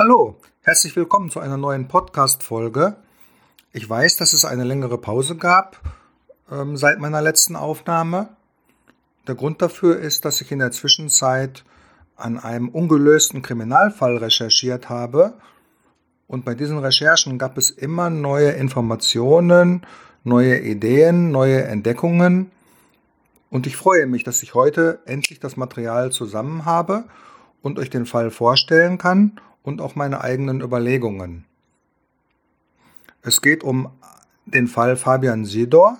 Hallo, herzlich willkommen zu einer neuen Podcast-Folge. Ich weiß, dass es eine längere Pause gab ähm, seit meiner letzten Aufnahme. Der Grund dafür ist, dass ich in der Zwischenzeit an einem ungelösten Kriminalfall recherchiert habe. Und bei diesen Recherchen gab es immer neue Informationen, neue Ideen, neue Entdeckungen. Und ich freue mich, dass ich heute endlich das Material zusammen habe und euch den Fall vorstellen kann und auch meine eigenen Überlegungen. Es geht um den Fall Fabian Sidor.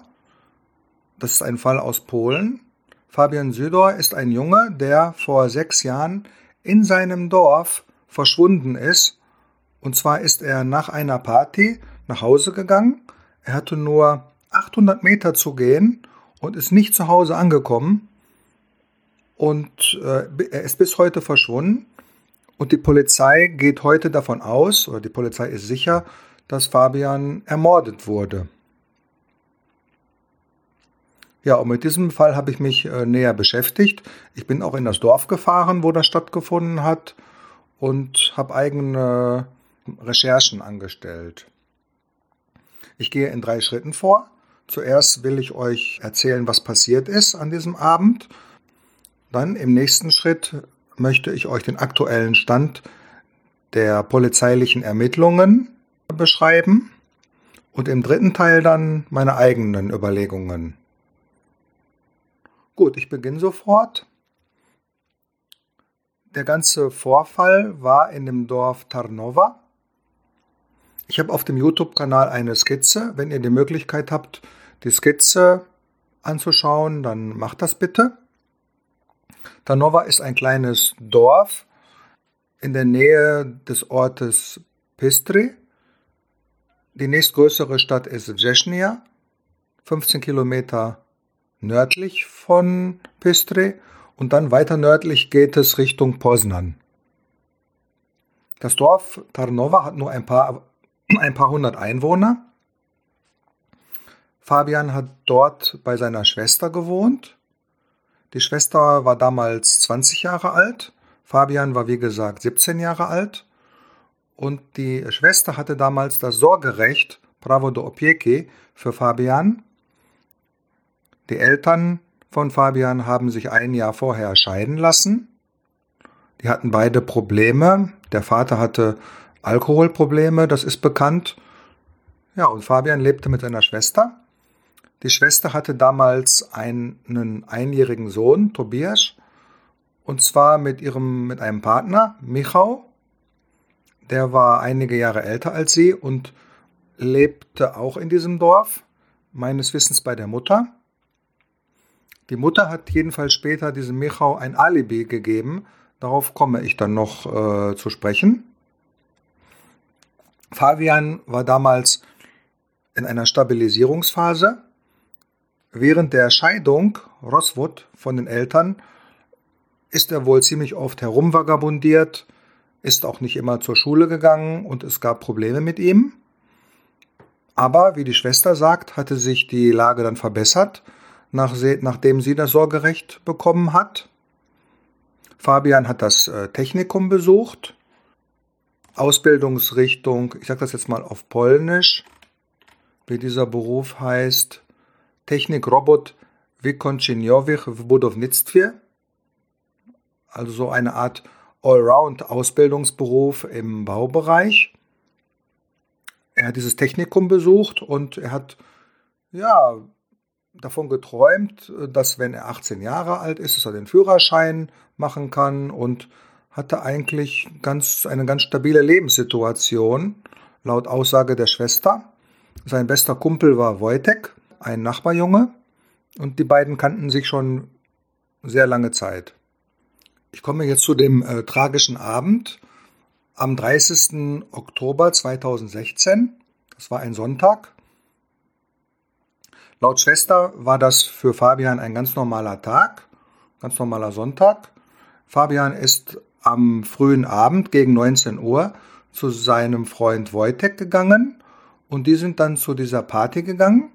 Das ist ein Fall aus Polen. Fabian Sidor ist ein Junge, der vor sechs Jahren in seinem Dorf verschwunden ist. Und zwar ist er nach einer Party nach Hause gegangen. Er hatte nur 800 Meter zu gehen und ist nicht zu Hause angekommen. Und äh, er ist bis heute verschwunden. Und die Polizei geht heute davon aus, oder die Polizei ist sicher, dass Fabian ermordet wurde. Ja, und mit diesem Fall habe ich mich äh, näher beschäftigt. Ich bin auch in das Dorf gefahren, wo das stattgefunden hat und habe eigene Recherchen angestellt. Ich gehe in drei Schritten vor. Zuerst will ich euch erzählen, was passiert ist an diesem Abend. Dann im nächsten Schritt möchte ich euch den aktuellen Stand der polizeilichen Ermittlungen beschreiben und im dritten Teil dann meine eigenen Überlegungen. Gut, ich beginne sofort. Der ganze Vorfall war in dem Dorf Tarnova. Ich habe auf dem YouTube-Kanal eine Skizze. Wenn ihr die Möglichkeit habt, die Skizze anzuschauen, dann macht das bitte. Tarnova ist ein kleines Dorf in der Nähe des Ortes Pistri. Die nächstgrößere Stadt ist Wrzesnia, 15 Kilometer nördlich von Pistri und dann weiter nördlich geht es Richtung Poznan. Das Dorf Tarnova hat nur ein paar, ein paar hundert Einwohner. Fabian hat dort bei seiner Schwester gewohnt die Schwester war damals 20 Jahre alt. Fabian war wie gesagt 17 Jahre alt. Und die Schwester hatte damals das Sorgerecht, Pravo do Opieki, für Fabian. Die Eltern von Fabian haben sich ein Jahr vorher scheiden lassen. Die hatten beide Probleme. Der Vater hatte Alkoholprobleme, das ist bekannt. Ja, und Fabian lebte mit seiner Schwester. Die Schwester hatte damals einen einjährigen Sohn, Tobias, und zwar mit ihrem, mit einem Partner, Michał. Der war einige Jahre älter als sie und lebte auch in diesem Dorf, meines Wissens bei der Mutter. Die Mutter hat jedenfalls später diesem Michał ein Alibi gegeben. Darauf komme ich dann noch äh, zu sprechen. Fabian war damals in einer Stabilisierungsphase. Während der Scheidung Roswood von den Eltern ist er wohl ziemlich oft herumvagabundiert, ist auch nicht immer zur Schule gegangen und es gab Probleme mit ihm. Aber, wie die Schwester sagt, hatte sich die Lage dann verbessert, nachdem sie das Sorgerecht bekommen hat. Fabian hat das äh, Technikum besucht, Ausbildungsrichtung, ich sage das jetzt mal auf Polnisch, wie dieser Beruf heißt, Technik Robot wykończeniowych w budownictwie, also so eine Art Allround-Ausbildungsberuf im Baubereich. Er hat dieses Technikum besucht und er hat ja davon geträumt, dass wenn er 18 Jahre alt ist, dass er den Führerschein machen kann und hatte eigentlich ganz, eine ganz stabile Lebenssituation, laut Aussage der Schwester. Sein bester Kumpel war Wojtek, ein Nachbarjunge und die beiden kannten sich schon sehr lange Zeit. Ich komme jetzt zu dem äh, tragischen Abend am 30. Oktober 2016. Das war ein Sonntag. Laut Schwester war das für Fabian ein ganz normaler Tag, ganz normaler Sonntag. Fabian ist am frühen Abend gegen 19 Uhr zu seinem Freund Wojtek gegangen und die sind dann zu dieser Party gegangen.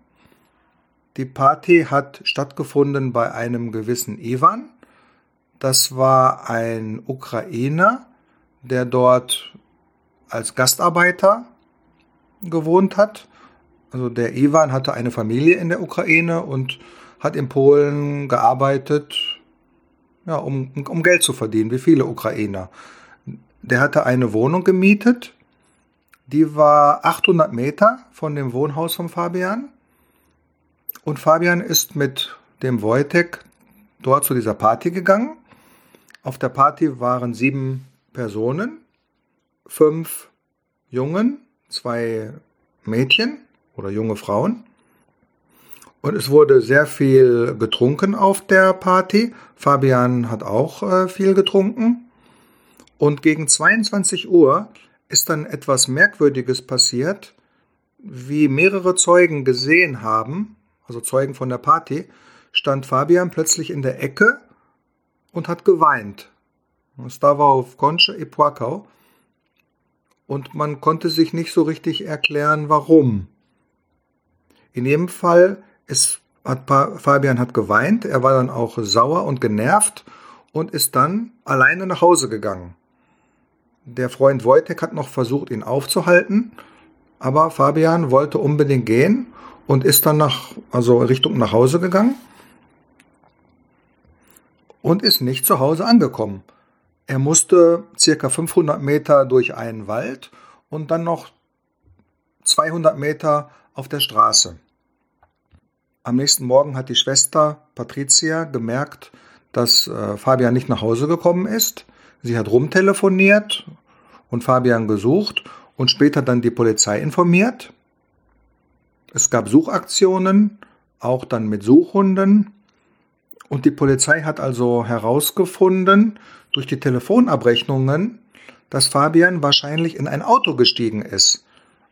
Die Party hat stattgefunden bei einem gewissen Ivan. Das war ein Ukrainer, der dort als Gastarbeiter gewohnt hat. Also der Ivan hatte eine Familie in der Ukraine und hat in Polen gearbeitet, ja, um, um Geld zu verdienen, wie viele Ukrainer. Der hatte eine Wohnung gemietet, die war 800 Meter von dem Wohnhaus von Fabian. Und Fabian ist mit dem Wojtek dort zu dieser Party gegangen. Auf der Party waren sieben Personen, fünf Jungen, zwei Mädchen oder junge Frauen. Und es wurde sehr viel getrunken auf der Party. Fabian hat auch äh, viel getrunken. Und gegen 22 Uhr ist dann etwas Merkwürdiges passiert, wie mehrere Zeugen gesehen haben, also Zeugen von der Party, stand Fabian plötzlich in der Ecke und hat geweint. Stava w Konche i płakał. Und man konnte sich nicht so richtig erklären, warum. In jedem Fall ist, hat Fabian hat geweint, er war dann auch sauer und genervt und ist dann alleine nach Hause gegangen. Der Freund Wojtek hat noch versucht, ihn aufzuhalten, aber Fabian wollte unbedingt gehen und ist dann nach, also Richtung nach Hause gegangen und ist nicht zu Hause angekommen. Er musste circa 500 Meter durch einen Wald und dann noch 200 Meter auf der Straße. Am nächsten Morgen hat die Schwester Patricia gemerkt, dass äh, Fabian nicht nach Hause gekommen ist. Sie hat rumtelefoniert und Fabian gesucht und später dann die Polizei informiert. Es gab Suchaktionen, auch dann mit Suchhunden. Und die Polizei hat also herausgefunden durch die Telefonabrechnungen, dass Fabian wahrscheinlich in ein Auto gestiegen ist.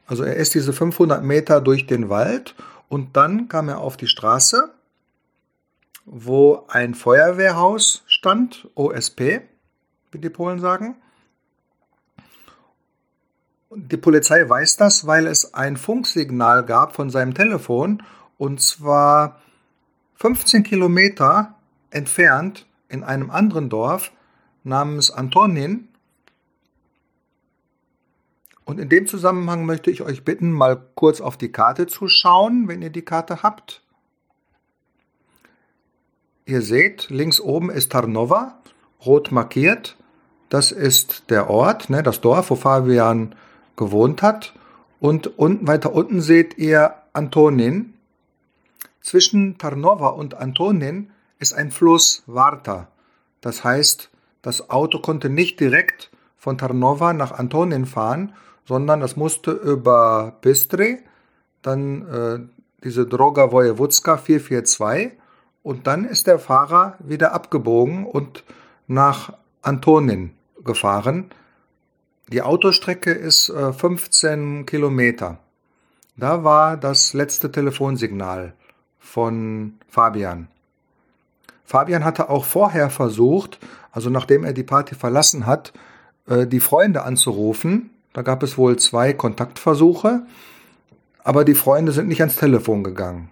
Also er ist diese 500 Meter durch den Wald und dann kam er auf die Straße, wo ein Feuerwehrhaus stand, OSP, wie die Polen sagen. Die Polizei weiß das, weil es ein Funksignal gab von seinem Telefon und zwar 15 Kilometer entfernt in einem anderen Dorf namens Antonin und in dem Zusammenhang möchte ich euch bitten, mal kurz auf die Karte zu schauen, wenn ihr die Karte habt. Ihr seht, links oben ist Tarnova, rot markiert. Das ist der Ort, ne, das Dorf, wo Fabian gewohnt hat. Und unten, weiter unten seht ihr Antonin. Zwischen Tarnova und Antonin ist ein Fluss Varta. Das heißt, das Auto konnte nicht direkt von Tarnova nach Antonin fahren, sondern das musste über Bistri, dann äh, diese Droga Wojewódzka 442 und dann ist der Fahrer wieder abgebogen und nach Antonin gefahren. Die Autostrecke ist äh, 15 Kilometer. Da war das letzte Telefonsignal von Fabian. Fabian hatte auch vorher versucht, also nachdem er die Party verlassen hat, äh, die Freunde anzurufen, da gab es wohl zwei Kontaktversuche, aber die Freunde sind nicht ans Telefon gegangen.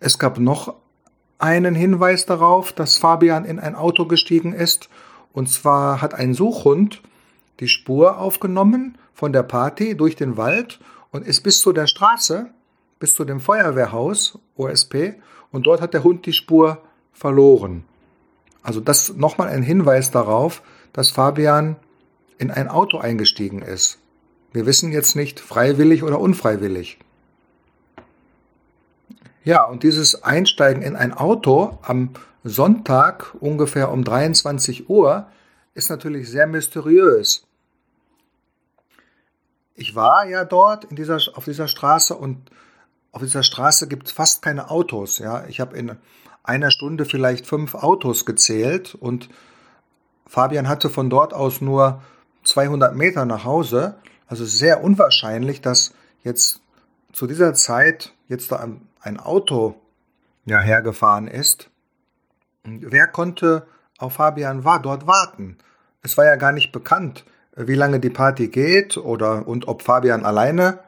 Es gab noch einen Hinweis darauf, dass Fabian in ein Auto gestiegen ist. Und zwar hat ein Suchhund die Spur aufgenommen von der Party durch den Wald und ist bis zu der Straße, bis zu dem Feuerwehrhaus OSP und dort hat der Hund die Spur verloren. Also das nochmal ein Hinweis darauf, dass Fabian in ein Auto eingestiegen ist. Wir wissen jetzt nicht, freiwillig oder unfreiwillig. Ja, und dieses Einsteigen in ein Auto am Sonntag ungefähr um 23 Uhr ist natürlich sehr mysteriös. Ich war ja dort in dieser, auf dieser Straße und auf dieser Straße gibt es fast keine Autos. Ja, ich habe in einer Stunde vielleicht fünf Autos gezählt und Fabian hatte von dort aus nur 200 Meter nach Hause. Also sehr unwahrscheinlich, dass jetzt zu dieser Zeit jetzt da ein Auto ja, hergefahren ist. Wer konnte auf Fabian war dort warten? Es war ja gar nicht bekannt, wie lange die Party geht oder und ob Fabian alleine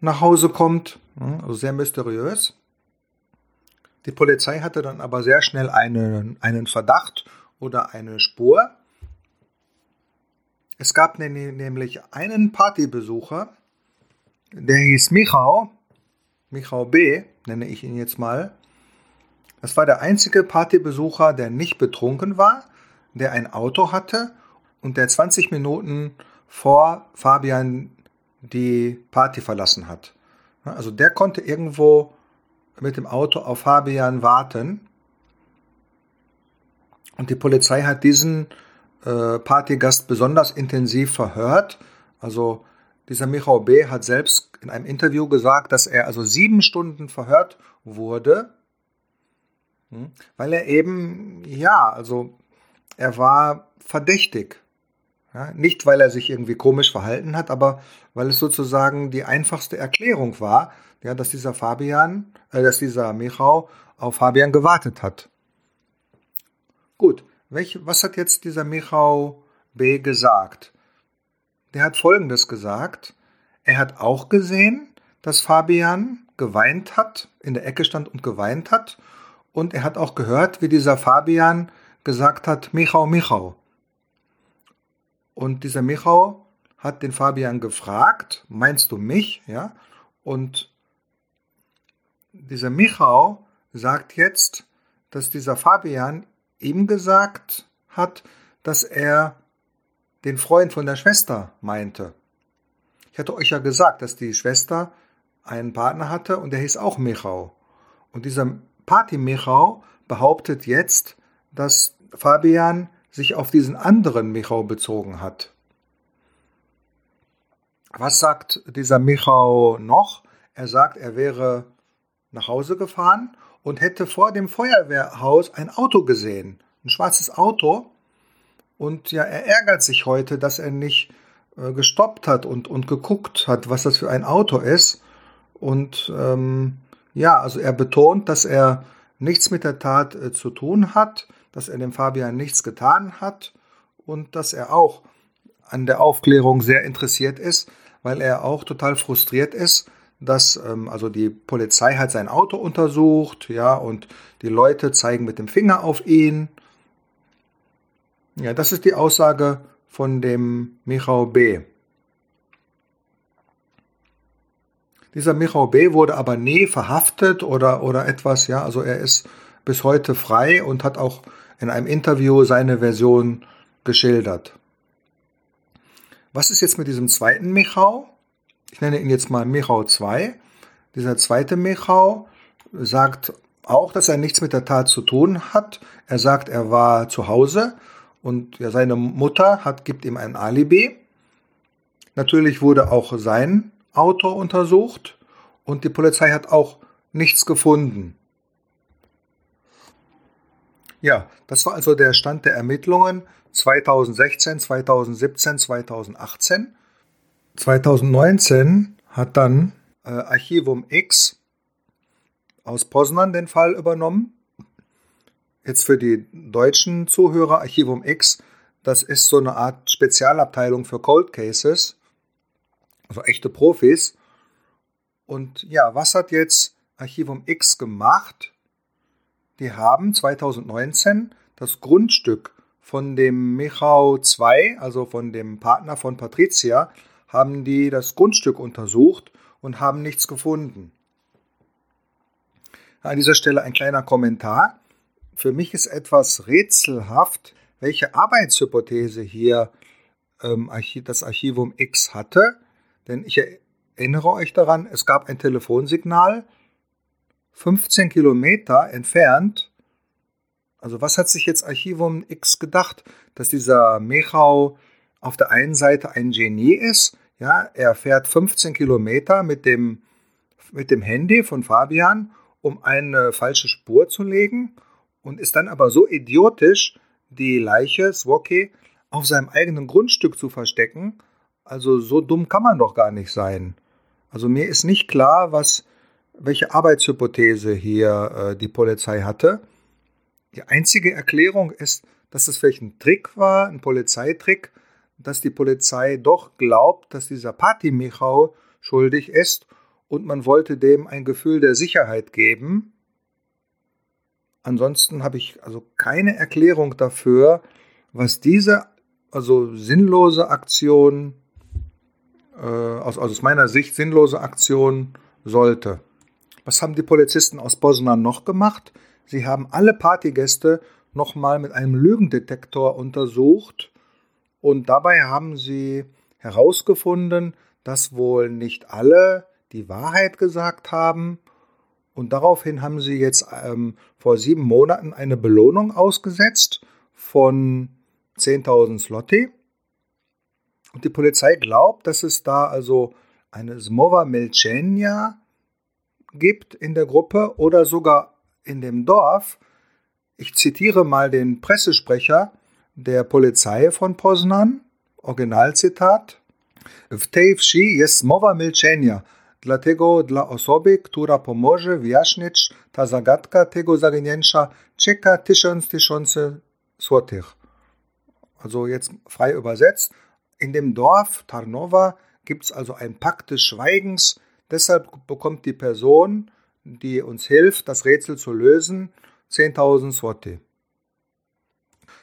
nach Hause kommt. Also sehr mysteriös. Die Polizei hatte dann aber sehr schnell einen, einen Verdacht oder eine Spur Es gab nämlich einen Partybesucher, der hieß Michał, Michał B., nenne ich ihn jetzt mal. Das war der einzige Partybesucher, der nicht betrunken war, der ein Auto hatte und der 20 Minuten vor Fabian die Party verlassen hat. Also der konnte irgendwo mit dem Auto auf Fabian warten. Und die Polizei hat diesen äh, Partygast besonders intensiv verhört. Also dieser Michał B. hat selbst in einem Interview gesagt, dass er also sieben Stunden verhört wurde, weil er eben, ja, also er war verdächtig. Ja, nicht, weil er sich irgendwie komisch verhalten hat, aber weil es sozusagen die einfachste Erklärung war, ja, dass dieser Fabian, äh, dass dieser Michał auf Fabian gewartet hat. Gut, welch, was hat jetzt dieser Michał B. gesagt? Der hat Folgendes gesagt. Er hat auch gesehen, dass Fabian geweint hat, in der Ecke stand und geweint hat. Und er hat auch gehört, wie dieser Fabian gesagt hat, Michał, Michał. Und dieser Michał hat den Fabian gefragt, meinst du mich? Ja. Und dieser Michał sagt jetzt, dass dieser Fabian ihm gesagt hat, dass er den Freund von der Schwester meinte. Ich hatte euch ja gesagt, dass die Schwester einen Partner hatte und der hieß auch Michał. Und dieser Party Michał behauptet jetzt, dass Fabian sich auf diesen anderen Michał bezogen hat. Was sagt dieser Michał noch? Er sagt, er wäre nach Hause gefahren und hätte vor dem Feuerwehrhaus ein Auto gesehen, ein schwarzes Auto. Und ja, er ärgert sich heute, dass er nicht äh, gestoppt hat und, und geguckt hat, was das für ein Auto ist. Und ähm, ja, also er betont, dass er nichts mit der Tat äh, zu tun hat, dass er dem Fabian nichts getan hat und dass er auch an der Aufklärung sehr interessiert ist, weil er auch total frustriert ist, dass ähm, also die Polizei hat sein Auto untersucht, ja, und die Leute zeigen mit dem Finger auf ihn. Ja, das ist die Aussage von dem Michał B. Dieser Michał B. wurde aber nie verhaftet oder, oder etwas, ja, also er ist bis heute frei und hat auch in einem Interview seine Version geschildert. Was ist jetzt mit diesem zweiten Michał? Ich nenne ihn jetzt mal Michał 2. Dieser zweite Michał sagt auch, dass er nichts mit der Tat zu tun hat. Er sagt, er war zu Hause und ja, seine Mutter hat, gibt ihm ein Alibi. Natürlich wurde auch sein Auto untersucht und die Polizei hat auch nichts gefunden. Ja, das war also der Stand der Ermittlungen 2016, 2017, 2018. 2019 hat dann äh, Archivum X aus Poznan den Fall übernommen. Jetzt für die deutschen Zuhörer, Archivum X, das ist so eine Art Spezialabteilung für Cold Cases, also echte Profis. Und ja, was hat jetzt Archivum X gemacht? Die haben 2019 das Grundstück von dem Michał II, also von dem Partner von Patricia, haben die das Grundstück untersucht und haben nichts gefunden. An dieser Stelle ein kleiner Kommentar. Für mich ist etwas rätselhaft, welche Arbeitshypothese hier ähm, das Archivum X hatte. Denn ich erinnere euch daran, es gab ein Telefonsignal 15 Kilometer entfernt. Also was hat sich jetzt Archivum X gedacht? Dass dieser Mechau auf der einen Seite ein Genie ist. Ja, er fährt 15 Kilometer mit dem, mit dem Handy von Fabian, um eine falsche Spur zu legen und ist dann aber so idiotisch, die Leiche, Swoki, auf seinem eigenen Grundstück zu verstecken. Also so dumm kann man doch gar nicht sein. Also mir ist nicht klar, was, welche Arbeitshypothese hier äh, die Polizei hatte. Die einzige Erklärung ist, dass es vielleicht ein Trick war, ein Polizeitrick, dass die Polizei doch glaubt, dass dieser Party Michał schuldig ist und man wollte dem ein Gefühl der Sicherheit geben. Ansonsten habe ich also keine Erklärung dafür, was diese also sinnlose Aktion, äh, aus, aus meiner Sicht sinnlose Aktion sollte. Was haben die Polizisten aus Bosnan noch gemacht? Sie haben alle Partygäste nochmal mit einem Lügendetektor untersucht und dabei haben sie herausgefunden, dass wohl nicht alle die Wahrheit gesagt haben. Und daraufhin haben sie jetzt ähm, vor sieben Monaten eine Belohnung ausgesetzt von 10.000 Slotti. Und die Polizei glaubt, dass es da also eine Smova Melchenia gibt in der Gruppe oder sogar in dem Dorf. Ich zitiere mal den Pressesprecher der Polizei von Poznan, Originalzitat. W wsi jest zmowa milczenia, dlatego dla osoby, która pomoże wyjaśnić ta zagadka tego zaginięcia, czeka tysiąc tysiące złotych. Also jetzt frei übersetzt. In dem Dorf Tarnova gibt es also einen Pakt des Schweigens. Deshalb bekommt die Person, die uns hilft, das Rätsel zu lösen, 10.000 Swati.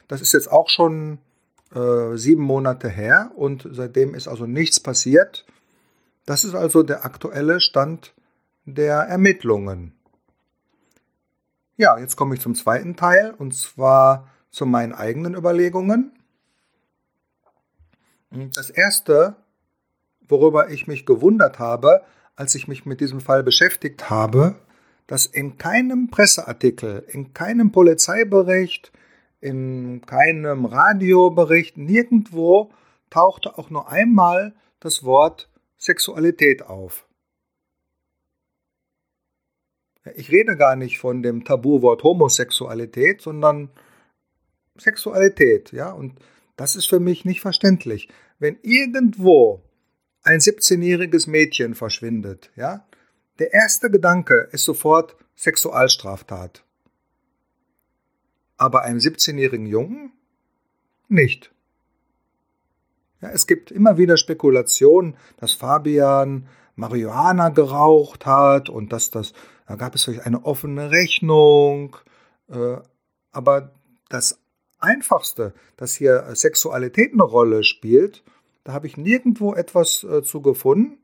Das ist jetzt auch schon äh, sieben Monate her und seitdem ist also nichts passiert. Das ist also der aktuelle Stand der Ermittlungen. Ja, jetzt komme ich zum zweiten Teil und zwar zu meinen eigenen Überlegungen. Das erste, worüber ich mich gewundert habe, als ich mich mit diesem Fall beschäftigt habe, dass in keinem Presseartikel, in keinem Polizeibericht, in keinem Radiobericht, nirgendwo tauchte auch nur einmal das Wort Sexualität auf. Ich rede gar nicht von dem Tabuwort Homosexualität, sondern Sexualität, ja, und das ist für mich nicht verständlich. Wenn irgendwo ein 17-jähriges Mädchen verschwindet, ja, der erste Gedanke ist sofort Sexualstraftat. Aber einem 17-jährigen Jungen nicht. Ja, es gibt immer wieder Spekulationen, dass Fabian Marihuana geraucht hat und dass das, da gab es eine offene Rechnung. Äh, aber das Einfachste, dass hier Sexualität eine Rolle spielt, da habe ich nirgendwo etwas äh, zu gefunden,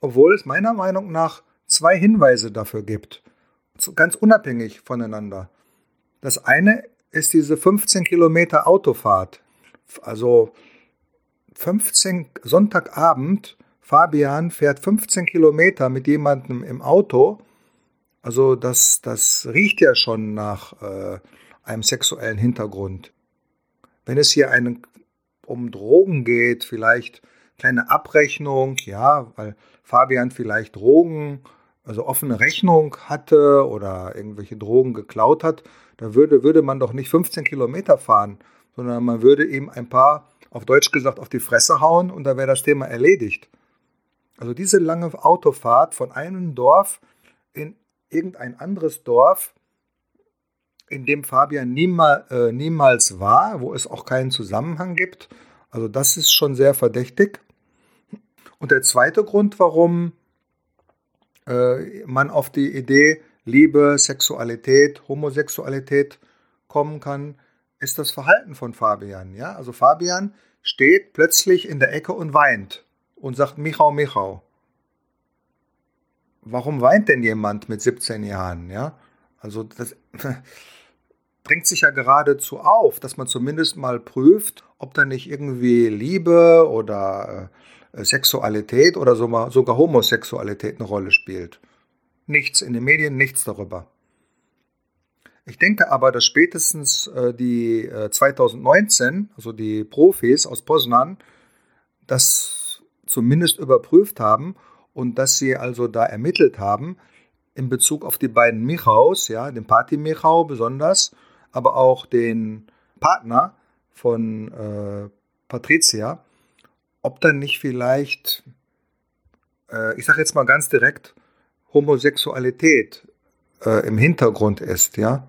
obwohl es meiner Meinung nach zwei Hinweise dafür gibt, ganz unabhängig voneinander. Das eine ist diese 15 Kilometer Autofahrt. Also 15 Sonntagabend, Fabian fährt 15 Kilometer mit jemandem im Auto. Also das, das riecht ja schon nach äh, einem sexuellen Hintergrund. Wenn es hier einen, um Drogen geht, vielleicht kleine Abrechnung, ja, weil Fabian vielleicht Drogen, also offene Rechnung hatte oder irgendwelche Drogen geklaut hat, da würde, würde man doch nicht 15 Kilometer fahren, sondern man würde ihm ein paar, auf Deutsch gesagt, auf die Fresse hauen und da wäre das Thema erledigt. Also diese lange Autofahrt von einem Dorf in irgendein anderes Dorf, in dem Fabian niemal, äh, niemals war, wo es auch keinen Zusammenhang gibt. Also das ist schon sehr verdächtig. Und der zweite Grund, warum äh, man auf die Idee Liebe, Sexualität, Homosexualität kommen kann, ist das Verhalten von Fabian. Ja? Also Fabian steht plötzlich in der Ecke und weint und sagt Michau, Michau. Warum weint denn jemand mit 17 Jahren? Ja? Also das drängt sich ja geradezu auf, dass man zumindest mal prüft, ob da nicht irgendwie Liebe oder äh, Sexualität oder sogar Homosexualität eine Rolle spielt. Nichts in den Medien, nichts darüber. Ich denke aber, dass spätestens äh, die äh, 2019, also die Profis aus Poznan, das zumindest überprüft haben und dass sie also da ermittelt haben in Bezug auf die beiden Michaus, ja, den Party Michau besonders aber auch den Partner von äh, Patricia, ob dann nicht vielleicht, äh, ich sage jetzt mal ganz direkt, Homosexualität äh, im Hintergrund ist, ja.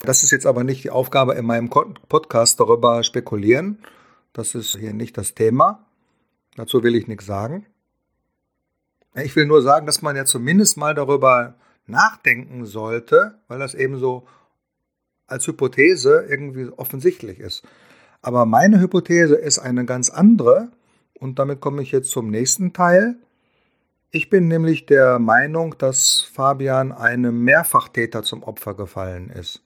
Das ist jetzt aber nicht die Aufgabe in meinem Podcast darüber spekulieren. Das ist hier nicht das Thema. Dazu will ich nichts sagen. Ich will nur sagen, dass man ja zumindest mal darüber nachdenken sollte, weil das eben so als Hypothese irgendwie offensichtlich ist. Aber meine Hypothese ist eine ganz andere und damit komme ich jetzt zum nächsten Teil. Ich bin nämlich der Meinung, dass Fabian einem Mehrfachtäter zum Opfer gefallen ist.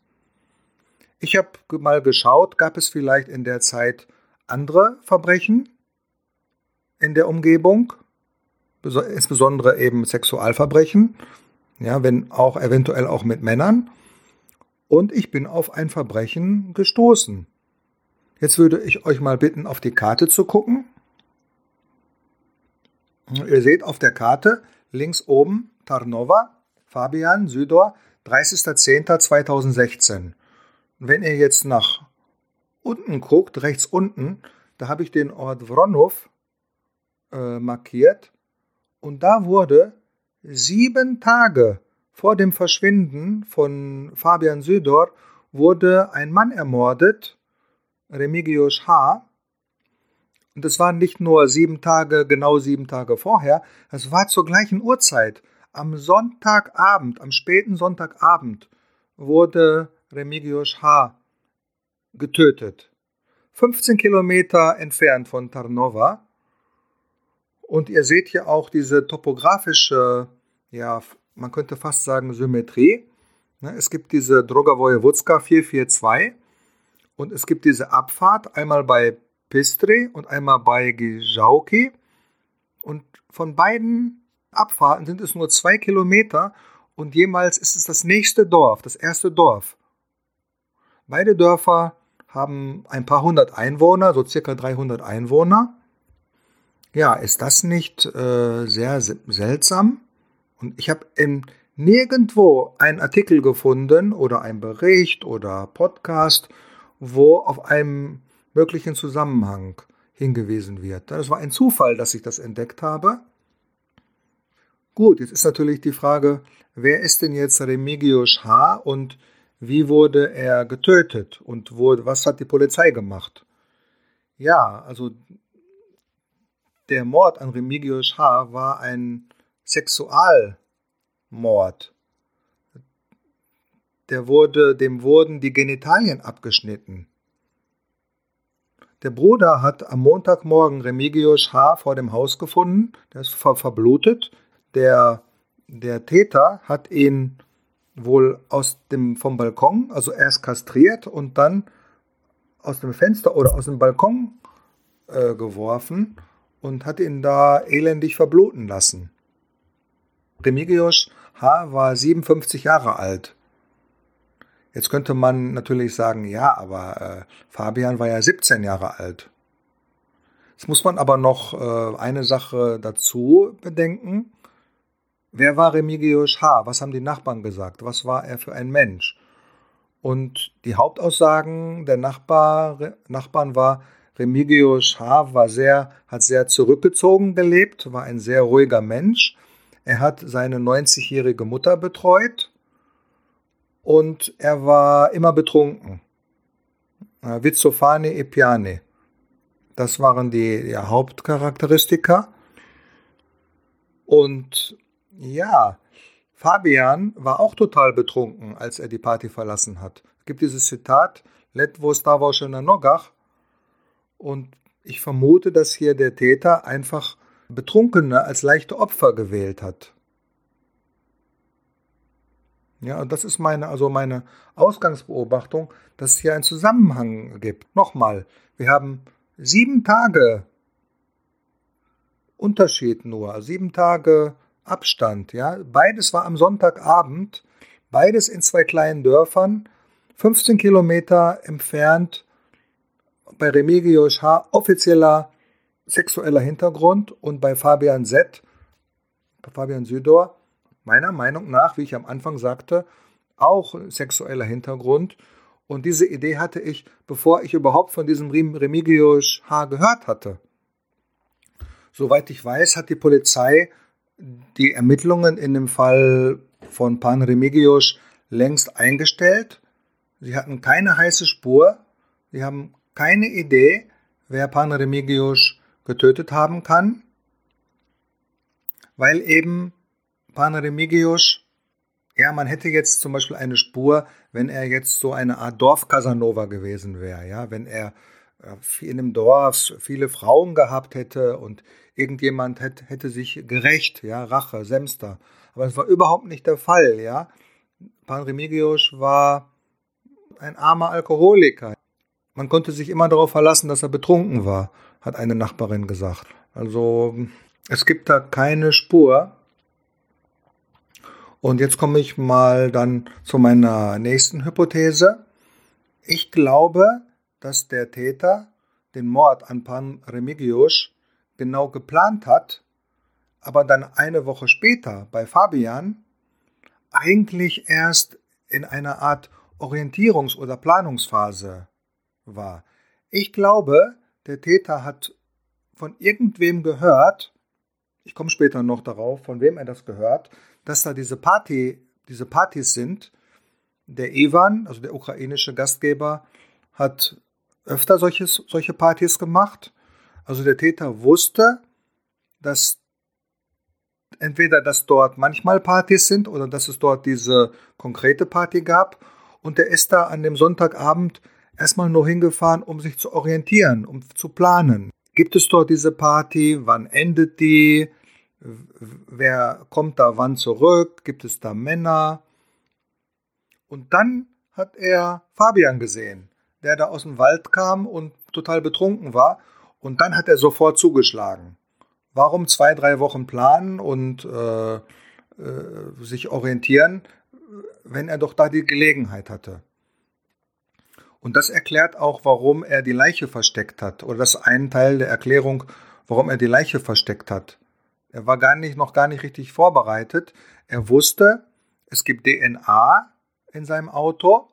Ich habe mal geschaut, gab es vielleicht in der Zeit andere Verbrechen in der Umgebung, insbesondere eben Sexualverbrechen, ja, wenn auch eventuell auch mit Männern. Und ich bin auf ein Verbrechen gestoßen. Jetzt würde ich euch mal bitten, auf die Karte zu gucken. Ihr seht auf der Karte links oben Tarnova, Fabian, Südor, 30.10.2016. Wenn ihr jetzt nach unten guckt, rechts unten, da habe ich den Ort Vronov äh, markiert und da wurde sieben Tage vor dem Verschwinden von Fabian Südor wurde ein Mann ermordet, Remigius H., und es waren nicht nur sieben Tage, genau sieben Tage vorher, es war zur gleichen Uhrzeit. Am Sonntagabend, am späten Sonntagabend, wurde Remigius H. getötet. 15 Kilometer entfernt von Tarnova. Und ihr seht hier auch diese topografische, ja, man könnte fast sagen Symmetrie. Ne, es gibt diese Droga Wojewódzka 442 und es gibt diese Abfahrt einmal bei Pistre und einmal bei Gijauki. Und von beiden Abfahrten sind es nur zwei Kilometer und jemals ist es das nächste Dorf, das erste Dorf. Beide Dörfer haben ein paar hundert Einwohner, so circa 300 Einwohner. Ja, ist das nicht äh, sehr seltsam? Und ich habe nirgendwo einen Artikel gefunden oder einen Bericht oder Podcast, wo auf einem möglichen Zusammenhang hingewiesen wird. Das war ein Zufall, dass ich das entdeckt habe. Gut, jetzt ist natürlich die Frage, wer ist denn jetzt Remigius H. und wie wurde er getötet und wo, was hat die Polizei gemacht? Ja, also der Mord an Remigius H. war ein Sexualmord. Der wurde, dem wurden die Genitalien abgeschnitten. Der Bruder hat am Montagmorgen Remigius H. vor dem Haus gefunden. Der ist ver verblutet. Der, der Täter hat ihn wohl aus dem, vom Balkon, also erst kastriert und dann aus dem Fenster oder aus dem Balkon äh, geworfen und hat ihn da elendig verbluten lassen. Remigius H. war 57 Jahre alt. Jetzt könnte man natürlich sagen, ja, aber äh, Fabian war ja 17 Jahre alt. Jetzt muss man aber noch äh, eine Sache dazu bedenken. Wer war Remigius H.? Was haben die Nachbarn gesagt? Was war er für ein Mensch? Und die Hauptaussagen der Nachbar, Nachbarn war, Remigius H. war sehr, hat sehr zurückgezogen gelebt, war ein sehr ruhiger Mensch. Er hat seine 90-jährige Mutter betreut und er war immer betrunken. Äh, Vizzofane e piane. Das waren die ja, Hauptcharakteristika. Und ja, Fabian war auch total betrunken, als er die Party verlassen hat. Es gibt dieses Zitat, Letwo stavo na nogach. Und ich vermute, dass hier der Täter einfach Betrunkene als leichte Opfer gewählt hat. Ja, und das ist meine, also meine Ausgangsbeobachtung, dass es hier einen Zusammenhang gibt. Nochmal, wir haben sieben Tage Unterschied nur, also sieben Tage Abstand. Ja, beides war am Sonntagabend, beides in zwei kleinen Dörfern, 15 Kilometer entfernt. Bei Remigius H. offizieller sexueller Hintergrund und bei Fabian Z. Bei Fabian Südor meiner Meinung nach, wie ich am Anfang sagte, auch sexueller Hintergrund. Und diese Idee hatte ich, bevor ich überhaupt von diesem Remigius H. gehört hatte. Soweit ich weiß, hat die Polizei die Ermittlungen in dem Fall von Pan Remigius längst eingestellt. Sie hatten keine heiße Spur. Sie haben keine Idee, wer Pan Remigius getötet haben kann, weil eben Paneremigius Ja, man hätte jetzt zum Beispiel eine Spur, wenn er jetzt so eine Art Dorf-Casanova gewesen wäre, ja, wenn er äh, in einem Dorf viele Frauen gehabt hätte und irgendjemand hätte, hätte sich gerecht, ja, Rache, Semster. Aber es war überhaupt nicht der Fall, ja. Pan Remigius war ein armer Alkoholiker. Man konnte sich immer darauf verlassen, dass er betrunken war, hat eine Nachbarin gesagt. Also es gibt da keine Spur. Und jetzt komme ich mal dann zu meiner nächsten Hypothese. Ich glaube, dass der Täter den Mord an Pan Remigius genau geplant hat, aber dann eine Woche später bei Fabian eigentlich erst in einer Art Orientierungs- oder Planungsphase war. Ich glaube, der Täter hat von irgendwem gehört, ich komme später noch darauf, von wem er das gehört, dass da diese Party, diese Partys sind. Der Ivan, also der ukrainische Gastgeber, hat öfter solches, solche Partys gemacht. Also der Täter wusste, dass entweder dass dort manchmal Partys sind oder dass es dort diese konkrete Party gab. Und er ist da an dem Sonntagabend erstmal nur hingefahren, um sich zu orientieren, um zu planen. Gibt es dort diese Party? Wann endet die? Wer kommt da wann zurück? Gibt es da Männer? Und dann hat er Fabian gesehen, der da aus dem Wald kam und total betrunken war. Und dann hat er sofort zugeschlagen. Warum zwei, drei Wochen planen und äh, äh, sich orientieren, wenn er doch da die Gelegenheit hatte? Und das erklärt auch, warum er die Leiche versteckt hat. Oder das ist ein Teil der Erklärung, warum er die Leiche versteckt hat. Er war gar nicht, noch gar nicht richtig vorbereitet. Er wusste, es gibt DNA in seinem Auto.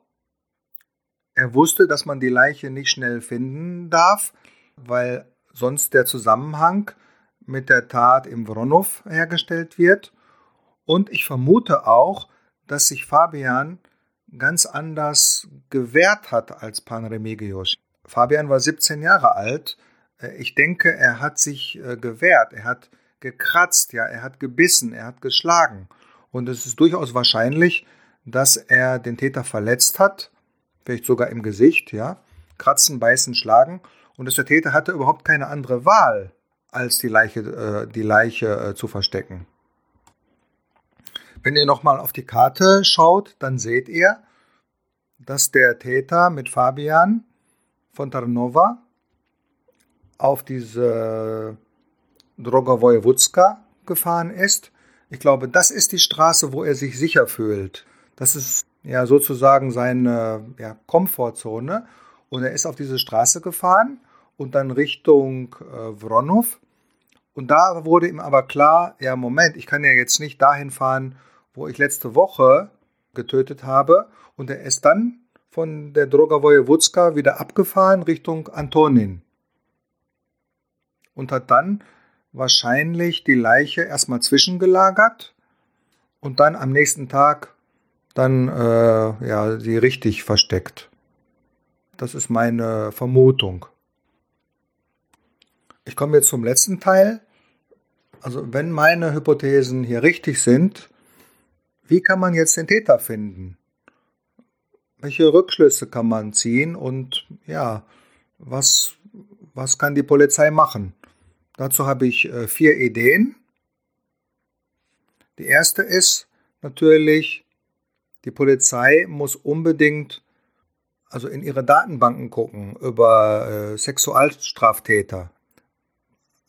Er wusste, dass man die Leiche nicht schnell finden darf, weil sonst der Zusammenhang mit der Tat im Vronov hergestellt wird. Und ich vermute auch, dass sich Fabian ganz anders gewehrt hat als Pan Remigius. Fabian war 17 Jahre alt. Äh, ich denke, er hat sich äh, gewehrt, er hat gekratzt, ja, er hat gebissen, er hat geschlagen. Und es ist durchaus wahrscheinlich, dass er den Täter verletzt hat, vielleicht sogar im Gesicht, ja. Kratzen, beißen, schlagen. Und dass der Täter hatte überhaupt keine andere Wahl, als die Leiche, äh, die Leiche zu verstecken. Wenn ihr nochmal auf die Karte schaut, dann seht ihr, dass der Täter mit Fabian von Tarnova auf diese Droga Wojewódzka gefahren ist. Ich glaube, das ist die Straße, wo er sich sicher fühlt. Das ist ja sozusagen seine ja, Komfortzone. Und er ist auf diese Straße gefahren und dann Richtung äh, Wronów. Und da wurde ihm aber klar, ja, Moment, ich kann ja jetzt nicht dahin fahren, wo ich letzte Woche getötet habe. Und er ist dann von der Droga Wojewódzka wieder abgefahren Richtung Antonin. Und hat dann wahrscheinlich die Leiche erstmal zwischengelagert und dann am nächsten Tag dann äh, ja, sie richtig versteckt. Das ist meine Vermutung. Ich komme jetzt zum letzten Teil. Also wenn meine Hypothesen hier richtig sind, wie kann man jetzt den Täter finden? Welche Rückschlüsse kann man ziehen und ja, was, was kann die Polizei machen? Dazu habe ich äh, vier Ideen. Die erste ist natürlich, die Polizei muss unbedingt also in ihre Datenbanken gucken über äh, Sexualstraftäter.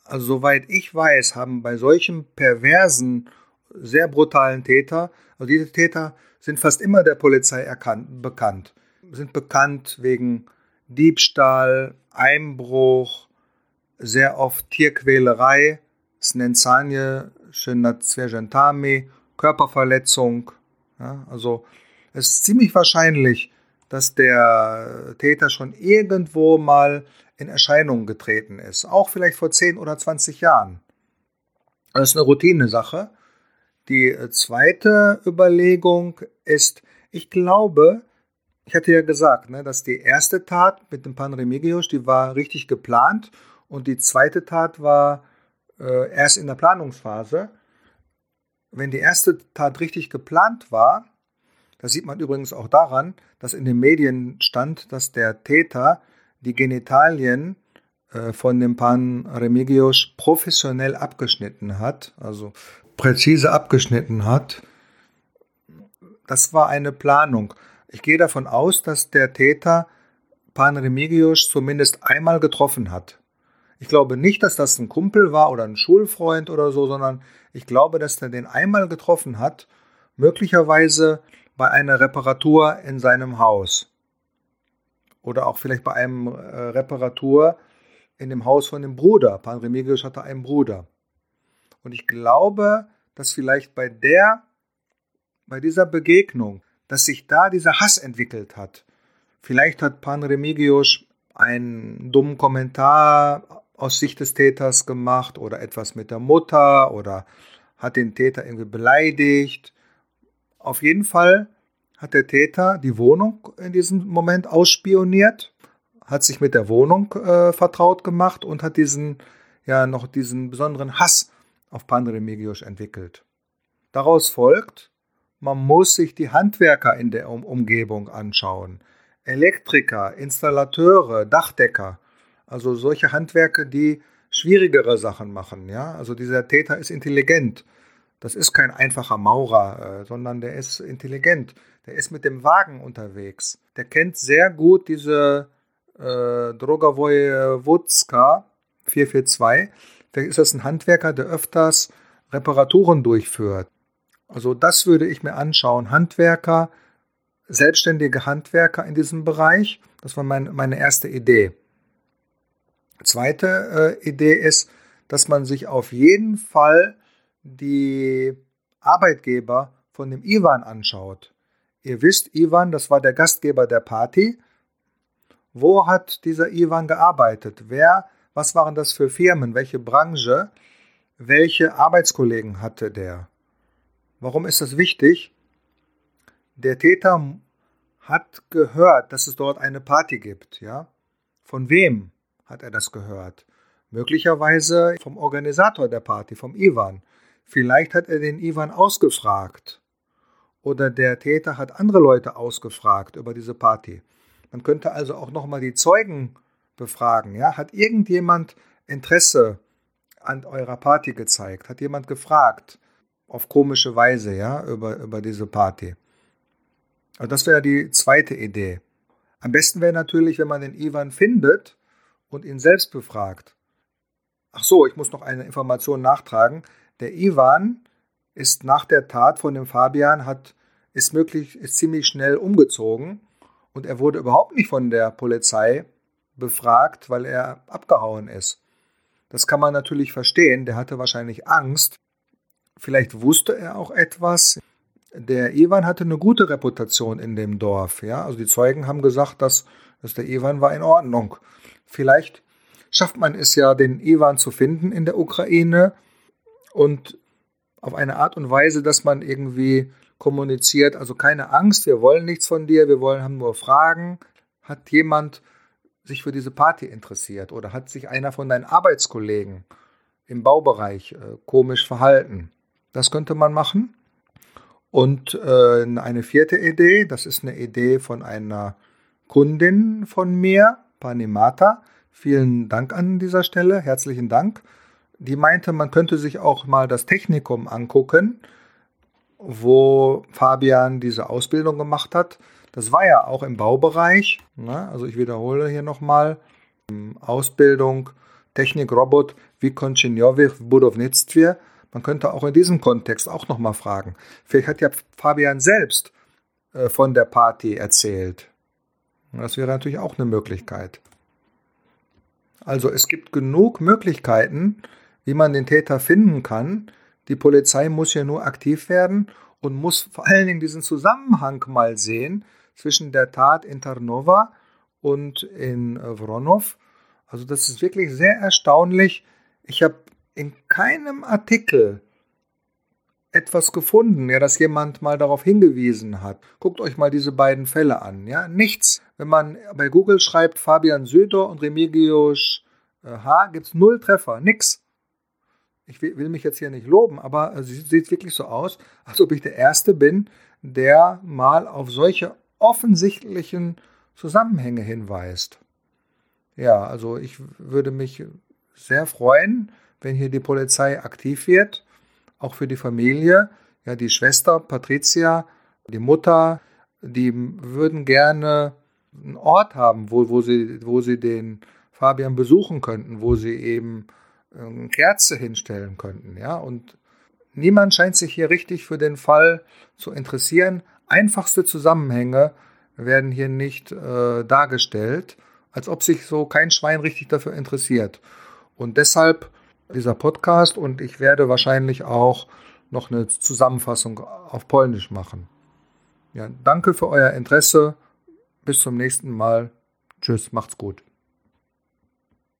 Also soweit ich weiß, haben bei solchen perversen, sehr brutalen Täter, also diese Täter sind fast immer der Polizei erkannt, bekannt, sind bekannt wegen Diebstahl, Einbruch, sehr oft Tierquälerei, Snensanie, Zwiergentami, Körperverletzung. Ja, also es ist ziemlich wahrscheinlich, dass der Täter schon irgendwo mal in Erscheinung getreten ist, auch vielleicht vor 10 oder 20 Jahren. Das ist eine Routinesache. Die zweite Überlegung ist, ich glaube, ich hatte ja gesagt, ne, dass die erste Tat mit dem Panremigius, die war richtig geplant und die zweite Tat war äh, erst in der Planungsphase. wenn die erste Tat richtig geplant war, das sieht man übrigens auch daran, dass in den Medien stand, dass der Täter die Genitalien äh, von dem Pan Remigios professionell abgeschnitten hat, also präzise abgeschnitten hat. Das war eine Planung. Ich gehe davon aus, dass der Täter Pan Remigios zumindest einmal getroffen hat. Ich glaube nicht, dass das ein Kumpel war oder ein Schulfreund oder so, sondern ich glaube, dass er den einmal getroffen hat, möglicherweise bei einer Reparatur in seinem Haus. Oder auch vielleicht bei einem äh, Reparatur in dem Haus von dem Bruder. Pan Remigius hatte einen Bruder. Und ich glaube, dass vielleicht bei der, bei dieser Begegnung, dass sich da dieser Hass entwickelt hat. Vielleicht hat Pan Remigius einen dummen Kommentar aus Sicht des Täters gemacht oder etwas mit der Mutter oder hat den Täter irgendwie beleidigt. Auf jeden Fall hat der Täter die Wohnung in diesem Moment ausspioniert hat sich mit der Wohnung äh, vertraut gemacht und hat diesen, ja, noch diesen besonderen Hass auf Pandremigius entwickelt. Daraus folgt, man muss sich die Handwerker in der um Umgebung anschauen. Elektriker, Installateure, Dachdecker, also solche Handwerke, die schwierigere Sachen machen. Ja? Also dieser Täter ist intelligent. Das ist kein einfacher Maurer, äh, sondern der ist intelligent. Der ist mit dem Wagen unterwegs. Der kennt sehr gut diese äh, Droga Wojewódzka 442. Vielleicht ist das ein Handwerker, der öfters Reparaturen durchführt. Also das würde ich mir anschauen. Handwerker, selbstständige Handwerker in diesem Bereich. Das war mein, meine erste Idee. Zweite äh, Idee ist, dass man sich auf jeden Fall die Arbeitgeber von dem Ivan anschaut. Ihr wisst, Ivan, das war der Gastgeber der Party wo hat dieser Ivan gearbeitet? Wer, was waren das für Firmen? Welche Branche? Welche Arbeitskollegen hatte der? Warum ist das wichtig? Der Täter hat gehört, dass es dort eine Party gibt, ja? Von wem hat er das gehört? Möglicherweise vom Organisator der Party, vom Ivan. Vielleicht hat er den Ivan ausgefragt. Oder der Täter hat andere Leute ausgefragt über diese Party. Man könnte also auch nochmal die Zeugen befragen. Ja? Hat irgendjemand Interesse an eurer Party gezeigt? Hat jemand gefragt? Auf komische Weise, ja, über, über diese Party. Also das wäre die zweite Idee. Am besten wäre natürlich, wenn man den Ivan findet und ihn selbst befragt. Ach so, ich muss noch eine Information nachtragen. Der Ivan ist nach der Tat von dem Fabian hat ist möglich ist ziemlich schnell umgezogen und er wurde überhaupt nicht von der Polizei befragt, weil er abgehauen ist. Das kann man natürlich verstehen, der hatte wahrscheinlich Angst. Vielleicht wusste er auch etwas. Der Ivan hatte eine gute Reputation in dem Dorf. Ja? Also die Zeugen haben gesagt, dass, dass der Ivan war in Ordnung. Vielleicht schafft man es ja, den Ivan zu finden in der Ukraine und auf eine Art und Weise, dass man irgendwie kommuniziert, also keine Angst, wir wollen nichts von dir, wir wollen haben nur Fragen. Hat jemand sich für diese Party interessiert oder hat sich einer von deinen Arbeitskollegen im Baubereich äh, komisch verhalten? Das könnte man machen. Und äh, eine vierte Idee, das ist eine Idee von einer Kundin von mir, Panimata. Vielen Dank an dieser Stelle, herzlichen Dank. Die meinte, man könnte sich auch mal das Technikum angucken wo Fabian diese Ausbildung gemacht hat. Das war ja auch im Baubereich. Ne? Also ich wiederhole hier nochmal. Ausbildung Technik Robot Wykończeniowych w budownictwie. Man könnte auch in diesem Kontext auch nochmal fragen. Vielleicht hat ja Fabian selbst äh, von der Party erzählt. Das wäre natürlich auch eine Möglichkeit. Also es gibt genug Möglichkeiten, wie man den Täter finden kann. Die Polizei muss ja nur aktiv werden und muss vor allen Dingen diesen Zusammenhang mal sehen zwischen der Tat in Tarnova und in Vronov. Also das ist wirklich sehr erstaunlich. Ich habe in keinem Artikel etwas gefunden, ja, dass jemand mal darauf hingewiesen hat. Guckt euch mal diese beiden Fälle an. Ja, nichts. Wenn man bei Google schreibt Fabian Söder und Remigius H, gibt es null Treffer, nix. ich will mich jetzt hier nicht loben, aber es sieht wirklich so aus, als ob ich der Erste bin, der mal auf solche offensichtlichen Zusammenhänge hinweist. Ja, also ich würde mich sehr freuen, wenn hier die Polizei aktiv wird, auch für die Familie. Ja, die Schwester Patricia, die Mutter, die würden gerne einen Ort haben, wo, wo, sie, wo sie den Fabian besuchen könnten, wo sie eben eine Kerze hinstellen könnten. Ja, und niemand scheint sich hier richtig für den Fall zu interessieren. Einfachste Zusammenhänge werden hier nicht äh, dargestellt, als ob sich so kein Schwein richtig dafür interessiert. Und deshalb dieser Podcast und ich werde wahrscheinlich auch noch eine Zusammenfassung auf Polnisch machen. Ja, danke für euer Interesse. Bis zum nächsten Mal. Tschüss, macht's gut.